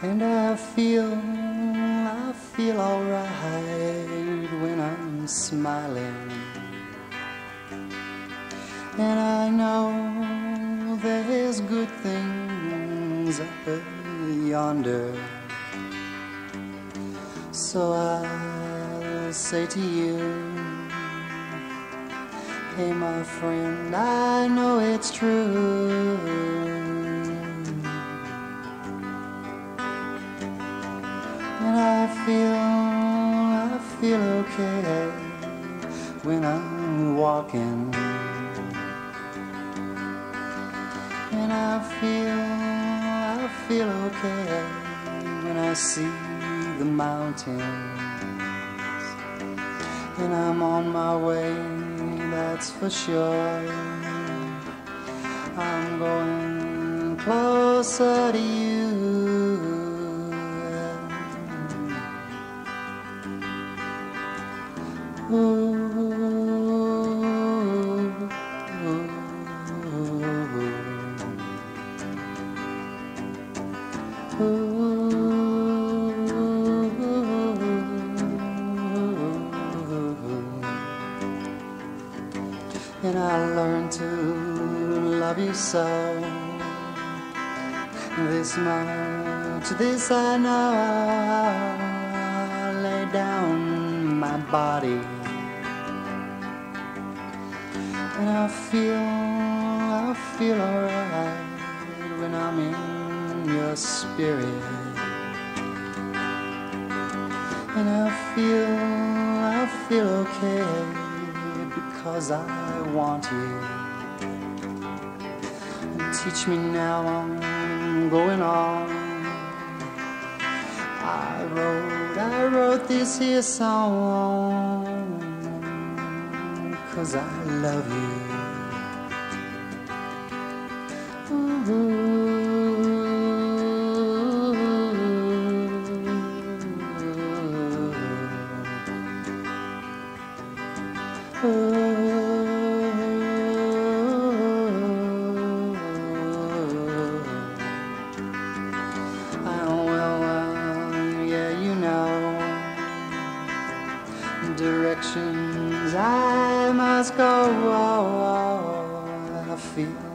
And I feel, I feel alright when I'm smiling. And I know there's good things up yonder. So I'll say to you, Hey, my friend, I know it's true. Feel okay when I'm walking. And I feel, I feel okay when I see the mountains. And I'm on my way, that's for sure. I'm going closer to you. And I learned to love you so. This much, this I know. I lay down my body. And I feel, I feel alright when I'm in spirit. And I feel, I feel okay because I want you. And teach me now, I'm going on. I wrote, I wrote this here song cause I love you. Oh, Oh, oh, oh, directions I must go. I feel